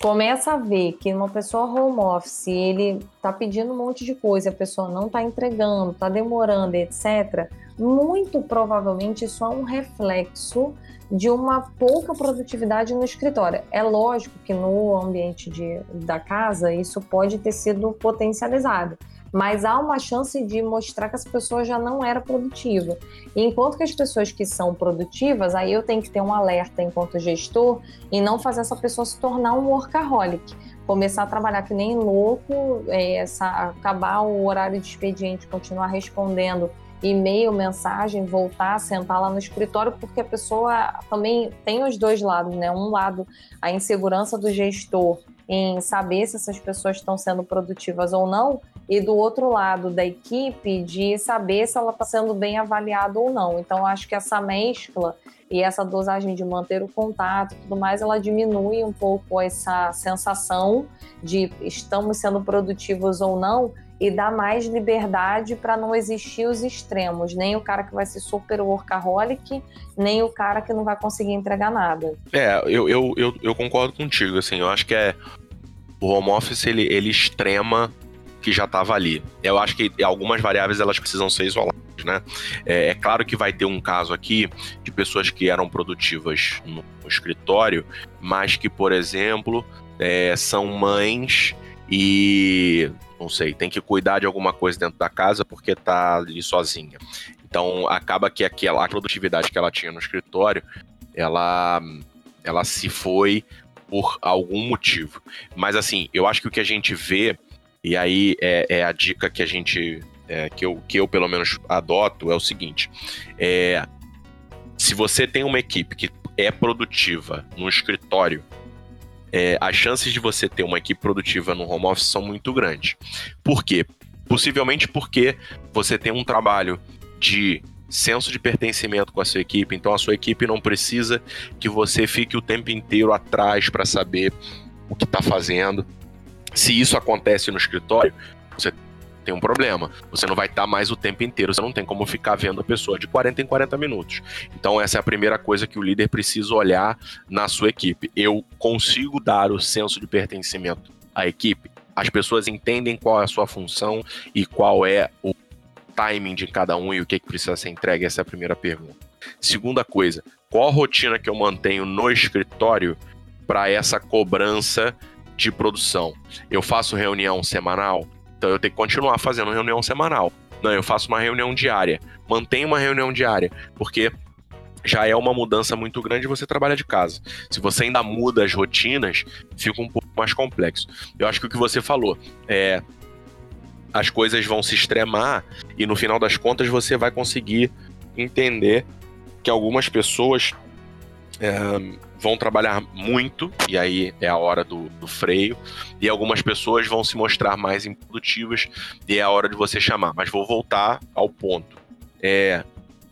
começa a ver que uma pessoa home office, ele está pedindo um monte de coisa, a pessoa não está entregando, está demorando, etc., muito provavelmente isso é um reflexo de uma pouca produtividade no escritório. É lógico que no ambiente de, da casa isso pode ter sido potencializado, mas há uma chance de mostrar que as pessoas já não eram produtivas. E enquanto que as pessoas que são produtivas, aí eu tenho que ter um alerta enquanto gestor e não fazer essa pessoa se tornar um workaholic. Começar a trabalhar que nem louco, é, essa, acabar o horário de expediente, continuar respondendo e-mail, mensagem, voltar, sentar lá no escritório, porque a pessoa também tem os dois lados, né? Um lado, a insegurança do gestor em saber se essas pessoas estão sendo produtivas ou não, e do outro lado da equipe de saber se ela está sendo bem avaliada ou não. Então, acho que essa mescla e essa dosagem de manter o contato e tudo mais, ela diminui um pouco essa sensação de estamos sendo produtivos ou não, e dá mais liberdade para não existir os extremos, nem o cara que vai ser super workaholic, nem o cara que não vai conseguir entregar nada. É, eu, eu, eu, eu concordo contigo, assim, eu acho que é o home office ele, ele extrema que já estava ali. Eu acho que algumas variáveis elas precisam ser isoladas, né? É, é, claro que vai ter um caso aqui de pessoas que eram produtivas no escritório, mas que, por exemplo, é, são mães e não sei, tem que cuidar de alguma coisa dentro da casa porque tá ali sozinha. Então acaba que aquela produtividade que ela tinha no escritório, ela ela se foi por algum motivo. Mas assim, eu acho que o que a gente vê e aí é, é a dica que a gente é, que, eu, que eu pelo menos adoto é o seguinte: é, se você tem uma equipe que é produtiva no escritório é, as chances de você ter uma equipe produtiva no home office são muito grandes. Por quê? Possivelmente porque você tem um trabalho de senso de pertencimento com a sua equipe, então a sua equipe não precisa que você fique o tempo inteiro atrás para saber o que está fazendo. Se isso acontece no escritório, você tem um problema. Você não vai estar mais o tempo inteiro, você não tem como ficar vendo a pessoa de 40 em 40 minutos. Então, essa é a primeira coisa que o líder precisa olhar na sua equipe. Eu consigo dar o senso de pertencimento à equipe? As pessoas entendem qual é a sua função e qual é o timing de cada um e o que, que precisa ser entregue? Essa é a primeira pergunta. Segunda coisa, qual a rotina que eu mantenho no escritório para essa cobrança de produção? Eu faço reunião semanal? Então eu tenho que continuar fazendo reunião semanal. Não, eu faço uma reunião diária. Mantenho uma reunião diária, porque já é uma mudança muito grande você trabalha de casa. Se você ainda muda as rotinas, fica um pouco mais complexo. Eu acho que o que você falou é as coisas vão se extremar e no final das contas você vai conseguir entender que algumas pessoas é, vão trabalhar muito, e aí é a hora do, do, freio, e algumas pessoas vão se mostrar mais improdutivas, e é a hora de você chamar. Mas vou voltar ao ponto. É,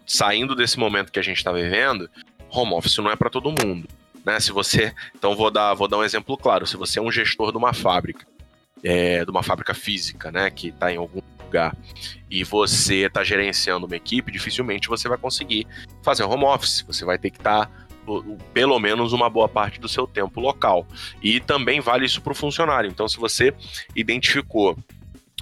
saindo desse momento que a gente está vivendo, home office não é para todo mundo. Né? Se você. Então vou dar, vou dar um exemplo claro. Se você é um gestor de uma fábrica, é, de uma fábrica física, né? Que está em algum lugar, e você está gerenciando uma equipe, dificilmente você vai conseguir fazer home office. Você vai ter que estar. Tá pelo menos uma boa parte do seu tempo local. E também vale isso para o funcionário. Então, se você identificou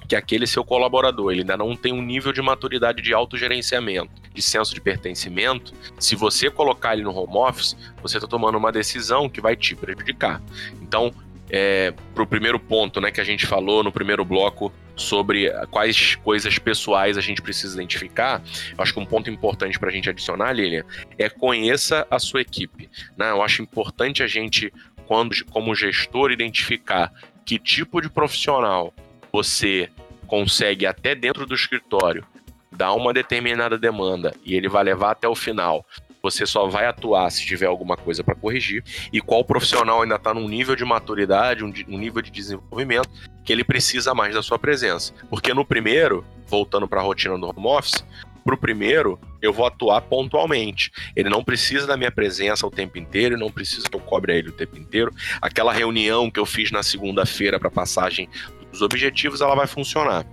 que aquele seu colaborador ele ainda não tem um nível de maturidade de autogerenciamento, de senso de pertencimento, se você colocar ele no home office, você está tomando uma decisão que vai te prejudicar. Então, é, para o primeiro ponto né, que a gente falou no primeiro bloco sobre quais coisas pessoais a gente precisa identificar, eu acho que um ponto importante para a gente adicionar, Lilian, é conheça a sua equipe. Né? Eu acho importante a gente, quando, como gestor, identificar que tipo de profissional você consegue até dentro do escritório dar uma determinada demanda e ele vai levar até o final você só vai atuar se tiver alguma coisa para corrigir e qual profissional ainda está num nível de maturidade, um, um, nível de desenvolvimento que ele precisa mais da sua presença. Porque no primeiro, voltando para a rotina do home office, para o primeiro, eu vou atuar pontualmente. Ele não precisa da minha presença o tempo inteiro, não precisa que eu cobre ele o tempo inteiro. Aquela reunião que eu fiz na segunda-feira para passagem dos objetivos, ela vai funcionar.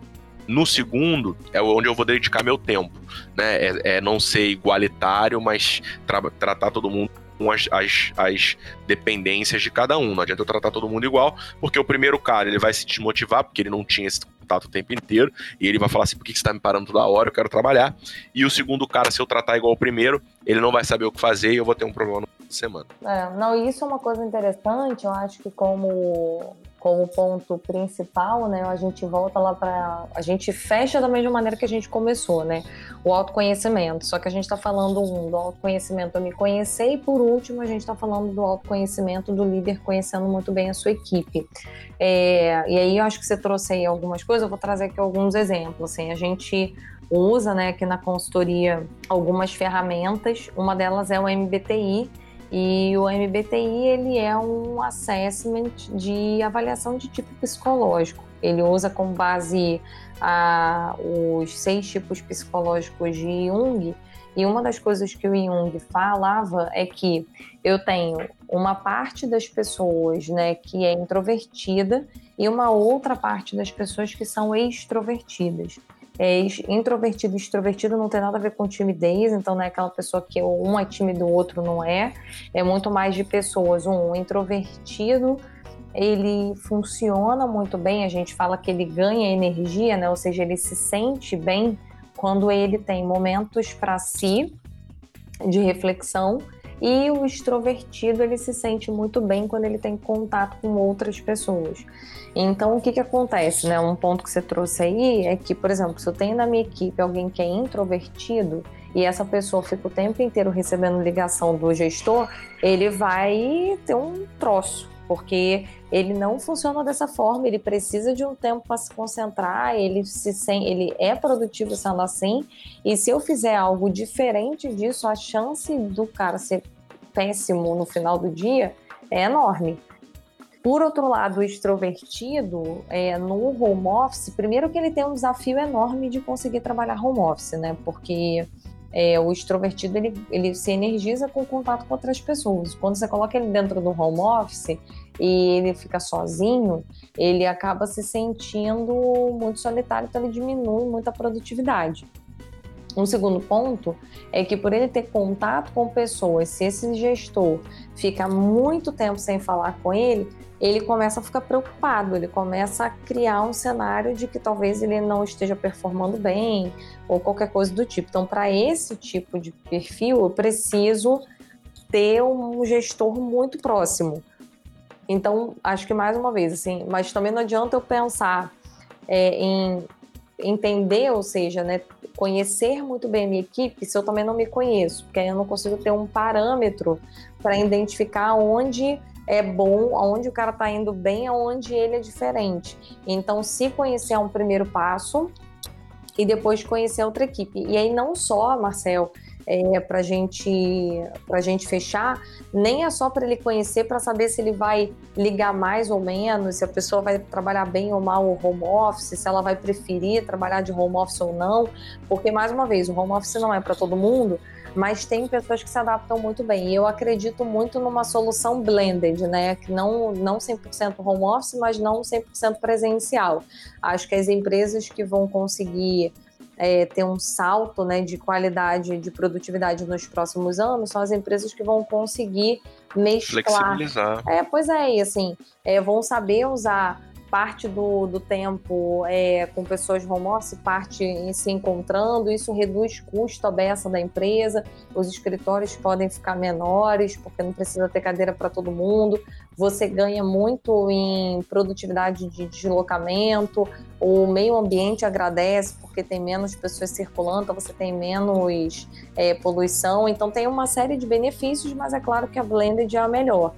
No segundo, é onde eu vou dedicar meu tempo. Né? É, é não ser igualitário, mas tra tratar todo mundo com as, as, as, dependências de cada um. Não adianta eu tratar todo mundo igual, porque o primeiro cara ele vai se desmotivar, porque ele não tinha esse contato o tempo inteiro, e ele vai falar assim: por que você está me parando toda hora? Eu quero trabalhar. E o segundo cara, se eu tratar igual o primeiro, ele não vai saber o que fazer e eu vou ter um problema semana. É, não, isso é uma coisa interessante, eu acho que como como ponto principal, né, a gente volta lá para a gente fecha da mesma maneira que a gente começou, né, o autoconhecimento. Só que a gente está falando um, do autoconhecimento eu me conhecer e por último a gente está falando do autoconhecimento do líder conhecendo muito bem a sua equipe. É, e aí eu acho que você trouxe aí algumas coisas, eu vou trazer aqui alguns exemplos. Assim, a gente usa, né, aqui na consultoria algumas ferramentas. Uma delas é o MBTI e o MBTI ele é um assessment de avaliação de tipo psicológico. Ele usa como base a, os seis tipos psicológicos de Jung. E uma das coisas que o Jung falava é que eu tenho uma parte das pessoas né, que é introvertida e uma outra parte das pessoas que são extrovertidas. É, introvertido e extrovertido não tem nada a ver com timidez, então não é aquela pessoa que um é tímido, o outro não é. É muito mais de pessoas. Um introvertido, ele funciona muito bem, a gente fala que ele ganha energia, né? Ou seja, ele se sente bem quando ele tem momentos para si de reflexão e o extrovertido ele se sente muito bem quando ele tem contato com outras pessoas. Então, o que, que acontece? Né? Um ponto que você trouxe aí é que, por exemplo, se eu tenho na minha equipe alguém que é introvertido e essa pessoa fica o tempo inteiro recebendo ligação do gestor, ele vai ter um troço, porque ele não funciona dessa forma, ele precisa de um tempo para se concentrar, ele se sem, ele é produtivo sendo assim, e se eu fizer algo diferente disso, a chance do cara ser péssimo no final do dia é enorme. Por outro lado, o extrovertido, é, no home office, primeiro que ele tem um desafio enorme de conseguir trabalhar home office, né? Porque é, o extrovertido ele, ele se energiza com contato com outras pessoas. Quando você coloca ele dentro do home office e ele fica sozinho, ele acaba se sentindo muito solitário, então ele diminui muito a produtividade. Um segundo ponto é que por ele ter contato com pessoas, se esse gestor fica muito tempo sem falar com ele, ele começa a ficar preocupado, ele começa a criar um cenário de que talvez ele não esteja performando bem ou qualquer coisa do tipo. Então, para esse tipo de perfil, eu preciso ter um gestor muito próximo. Então, acho que mais uma vez, assim, mas também não adianta eu pensar é, em entender, ou seja, né, conhecer muito bem a minha equipe se eu também não me conheço, porque aí eu não consigo ter um parâmetro para identificar onde é bom, aonde o cara está indo bem, aonde ele é diferente. Então, se conhecer é um primeiro passo e depois conhecer outra equipe. E aí não só, Marcel, é, para gente, a gente fechar, nem é só para ele conhecer para saber se ele vai ligar mais ou menos, se a pessoa vai trabalhar bem ou mal o home office, se ela vai preferir trabalhar de home office ou não, porque mais uma vez, o home office não é para todo mundo, mas tem pessoas que se adaptam muito bem. E eu acredito muito numa solução blended, né? Que não, não 100% home office, mas não 100% presencial. Acho que as empresas que vão conseguir é, ter um salto né, de qualidade, de produtividade nos próximos anos, são as empresas que vão conseguir mesclar. Flexibilizar. É, pois é, e assim, é, vão saber usar parte do, do tempo é, com pessoas home office, parte em se encontrando, isso reduz custo a beça da empresa, os escritórios podem ficar menores, porque não precisa ter cadeira para todo mundo, você ganha muito em produtividade de deslocamento, o meio ambiente agradece porque tem menos pessoas circulando, então você tem menos é, poluição, então tem uma série de benefícios, mas é claro que a Blended é a melhor.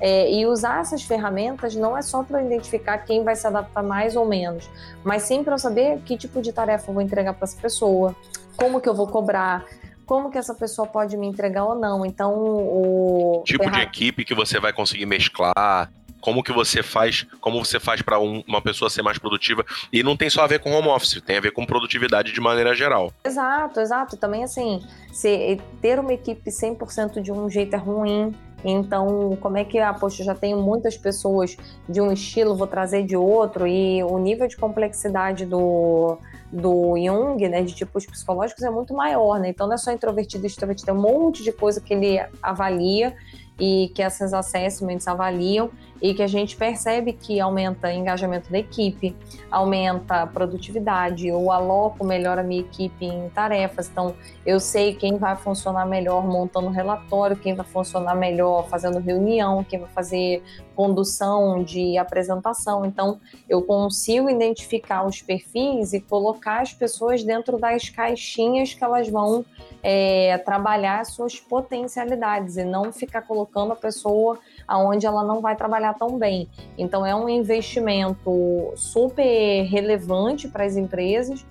É, e usar essas ferramentas não é só para identificar quem vai se adaptar mais ou menos, mas sim para eu saber que tipo de tarefa eu vou entregar para essa pessoa, como que eu vou cobrar, como que essa pessoa pode me entregar ou não. Então, o tipo ferra... de equipe que você vai conseguir mesclar, como que você faz, como você faz para um, uma pessoa ser mais produtiva e não tem só a ver com home office, tem a ver com produtividade de maneira geral. Exato, exato. Também assim, se, ter uma equipe 100% de um jeito é ruim, então, como é que, ah, poxa, já tenho muitas pessoas de um estilo, vou trazer de outro, e o nível de complexidade do, do Jung, né, de tipos psicológicos, é muito maior, né? Então, não é só introvertido e extrovertido, é um monte de coisa que ele avalia e que essas assessments avaliam e que a gente percebe que aumenta o engajamento da equipe, aumenta a produtividade, eu aloco melhor a minha equipe em tarefas, então eu sei quem vai funcionar melhor montando relatório, quem vai funcionar melhor fazendo reunião, quem vai fazer condução de apresentação, então eu consigo identificar os perfis e colocar as pessoas dentro das caixinhas que elas vão é, trabalhar suas potencialidades e não ficar colocando a pessoa aonde ela não vai trabalhar tão bem. Então é um investimento super relevante para as empresas.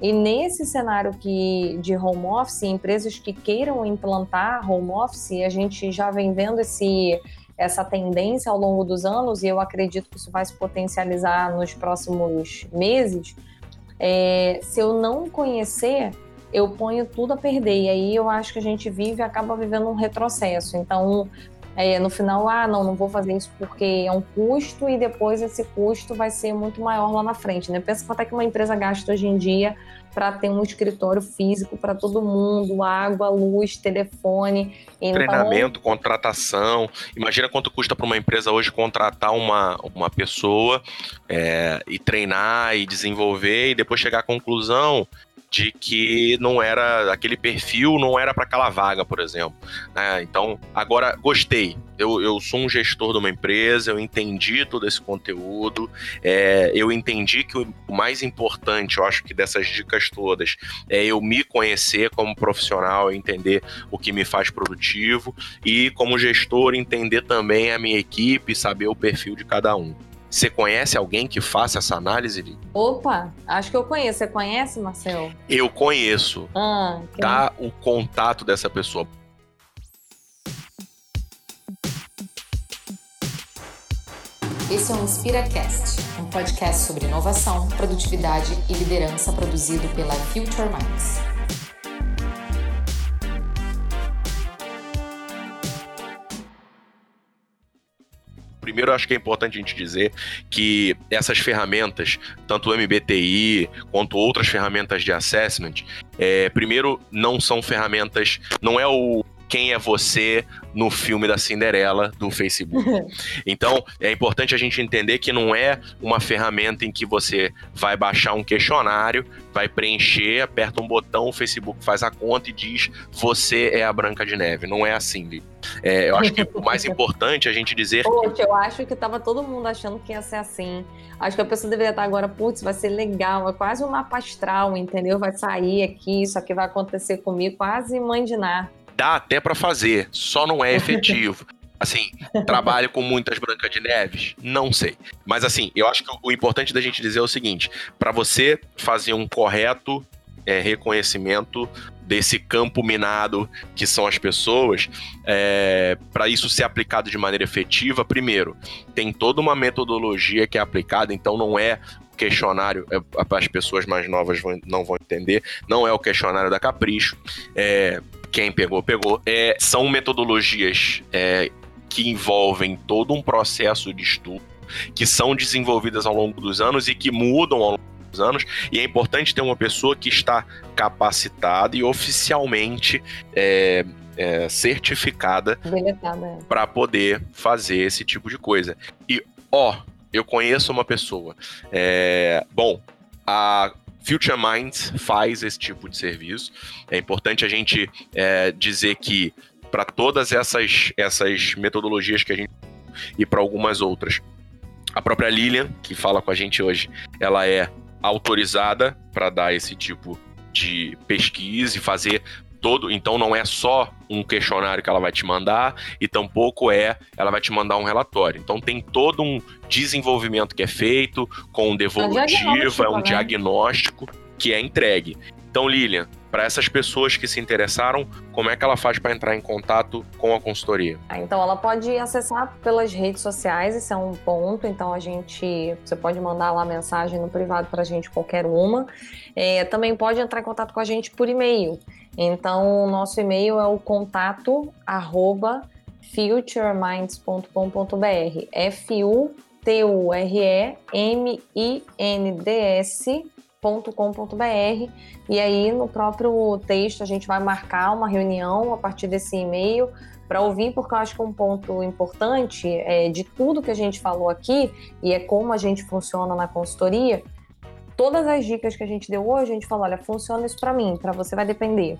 E nesse cenário que, de home office, empresas que queiram implantar home office, a gente já vem vendo esse, essa tendência ao longo dos anos, e eu acredito que isso vai se potencializar nos próximos meses. É, se eu não conhecer, eu ponho tudo a perder. E aí eu acho que a gente vive, acaba vivendo um retrocesso. Então, é, no final, ah, não, não vou fazer isso porque é um custo e depois esse custo vai ser muito maior lá na frente, né? Pensa quanto é que uma empresa gasta hoje em dia para ter um escritório físico para todo mundo, água, luz, telefone. Então... Treinamento, contratação. Imagina quanto custa para uma empresa hoje contratar uma, uma pessoa é, e treinar e desenvolver e depois chegar à conclusão de que não era aquele perfil não era para aquela vaga, por exemplo. Né? Então, agora gostei. Eu, eu sou um gestor de uma empresa, eu entendi todo esse conteúdo, é, eu entendi que o mais importante, eu acho que dessas dicas todas, é eu me conhecer como profissional, entender o que me faz produtivo e, como gestor, entender também a minha equipe, saber o perfil de cada um. Você conhece alguém que faça essa análise? Opa, acho que eu conheço. Você conhece, Marcel? Eu conheço. Ah, que... Dá o contato dessa pessoa. Esse é o InspiraCast, um podcast sobre inovação, produtividade e liderança produzido pela Future Minds. Primeiro, acho que é importante a gente dizer que essas ferramentas, tanto o MBTI quanto outras ferramentas de assessment, é, primeiro, não são ferramentas, não é o quem é você no filme da Cinderela do Facebook. Então, é importante a gente entender que não é uma ferramenta em que você vai baixar um questionário, vai preencher, aperta um botão, o Facebook faz a conta e diz você é a Branca de Neve. Não é assim, Li. É, eu acho que o mais importante é a gente dizer. Poxa, eu acho que tava todo mundo achando que ia ser assim. Acho que a pessoa deveria estar agora, putz, vai ser legal, é quase um mapa astral, entendeu? Vai sair aqui, isso aqui vai acontecer comigo, quase imaginar dá até para fazer, só não é efetivo. Assim, trabalho com muitas Brancas de Neves? Não sei. Mas assim, eu acho que o importante da gente dizer é o seguinte: para você fazer um correto é, reconhecimento desse campo minado que são as pessoas, é, para isso ser aplicado de maneira efetiva, primeiro, tem toda uma metodologia que é aplicada, então não é questionário, é, as pessoas mais novas vão, não vão entender, não é o questionário da Capricho. É, quem pegou, pegou. É, são metodologias é, que envolvem todo um processo de estudo, que são desenvolvidas ao longo dos anos e que mudam ao longo dos anos. E é importante ter uma pessoa que está capacitada e oficialmente é, é, certificada é. para poder fazer esse tipo de coisa. E ó, eu conheço uma pessoa. É, bom, a Future Minds faz esse tipo de serviço. É importante a gente é, dizer que para todas essas, essas metodologias que a gente e para algumas outras, a própria Lilian, que fala com a gente hoje, ela é autorizada para dar esse tipo de pesquisa e fazer todo. Então não é só um questionário que ela vai te mandar e tampouco é ela vai te mandar um relatório. Então tem todo um desenvolvimento que é feito com devolutiva, é um, um diagnóstico que é entregue. Então, Lilian, para essas pessoas que se interessaram, como é que ela faz para entrar em contato com a consultoria? Ah, então, ela pode acessar pelas redes sociais, esse é um ponto. Então, a gente, você pode mandar lá mensagem no privado para a gente, qualquer uma. É, também pode entrar em contato com a gente por e-mail. Então, o nosso e-mail é o contato arroba futureminds.com.br. F-U-T-U-R-E-M-I-N-D-S com.br e aí no próprio texto a gente vai marcar uma reunião a partir desse e-mail para ouvir, porque eu acho que um ponto importante é, de tudo que a gente falou aqui e é como a gente funciona na consultoria. Todas as dicas que a gente deu hoje, a gente falou: olha, funciona isso para mim, para você vai depender.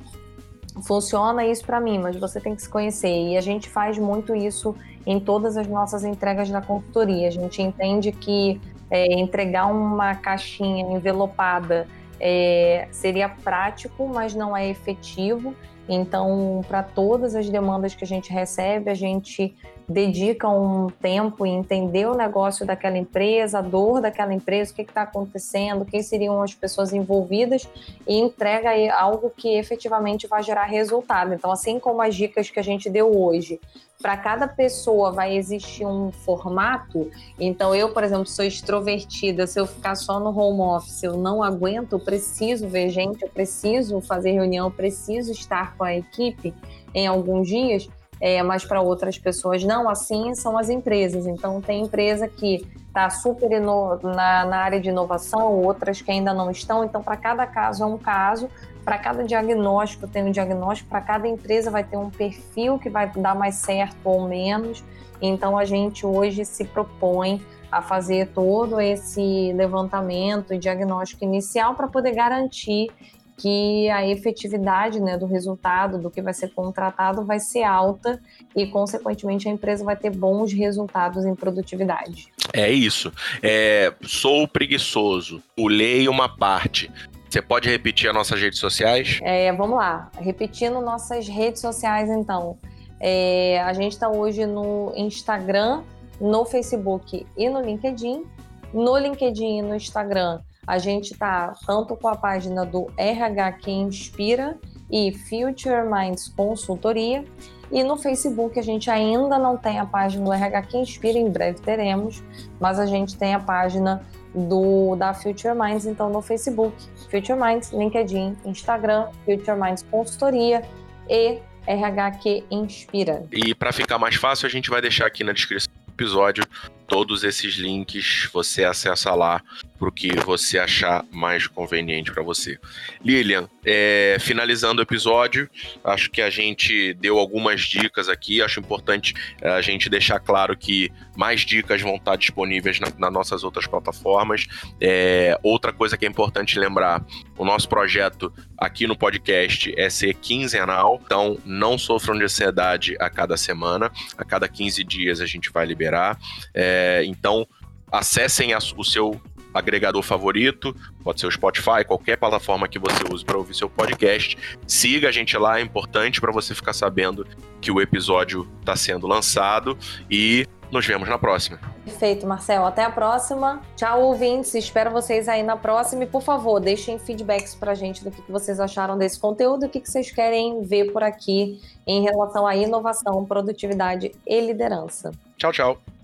Funciona isso para mim, mas você tem que se conhecer. E a gente faz muito isso em todas as nossas entregas da consultoria. A gente entende que é, entregar uma caixinha envelopada é, seria prático, mas não é efetivo. Então, para todas as demandas que a gente recebe, a gente dedica um tempo em entender o negócio daquela empresa, a dor daquela empresa, o que está acontecendo, quem seriam as pessoas envolvidas e entrega algo que efetivamente vai gerar resultado. Então, assim como as dicas que a gente deu hoje, para cada pessoa vai existir um formato. Então, eu, por exemplo, sou extrovertida. Se eu ficar só no home office, eu não aguento, eu preciso ver gente, eu preciso fazer reunião, eu preciso estar com a equipe em alguns dias é, mas para outras pessoas não. Assim são as empresas. Então, tem empresa que está super na, na área de inovação, outras que ainda não estão. Então, para cada caso é um caso, para cada diagnóstico tem um diagnóstico, para cada empresa vai ter um perfil que vai dar mais certo ou menos. Então, a gente hoje se propõe a fazer todo esse levantamento e diagnóstico inicial para poder garantir que a efetividade né, do resultado, do que vai ser contratado, vai ser alta e, consequentemente, a empresa vai ter bons resultados em produtividade. É isso. É, sou preguiçoso, pulei uma parte. Você pode repetir as nossas redes sociais? É, vamos lá. Repetindo nossas redes sociais, então. É, a gente está hoje no Instagram, no Facebook e no LinkedIn. No LinkedIn e no Instagram, a gente tá tanto com a página do RH que inspira e Future Minds Consultoria. E no Facebook a gente ainda não tem a página do RH que inspira, em breve teremos, mas a gente tem a página do da Future Minds, então no Facebook, Future Minds, LinkedIn, Instagram, Future Minds Consultoria e RH que inspira. E para ficar mais fácil, a gente vai deixar aqui na descrição do episódio todos esses links, você acessa lá para que você achar mais conveniente para você. Lilian, é, finalizando o episódio, acho que a gente deu algumas dicas aqui. Acho importante é, a gente deixar claro que mais dicas vão estar disponíveis na, nas nossas outras plataformas. É, outra coisa que é importante lembrar: o nosso projeto aqui no podcast é ser quinzenal, então não sofram de ansiedade a cada semana. A cada 15 dias a gente vai liberar. É, então acessem o seu agregador favorito, pode ser o Spotify, qualquer plataforma que você use para ouvir seu podcast. Siga a gente lá, é importante para você ficar sabendo que o episódio está sendo lançado e nos vemos na próxima. Perfeito, Marcel. Até a próxima. Tchau, ouvintes. Espero vocês aí na próxima. E, por favor, deixem feedbacks pra gente do que vocês acharam desse conteúdo e o que vocês querem ver por aqui em relação à inovação, produtividade e liderança. Tchau, tchau.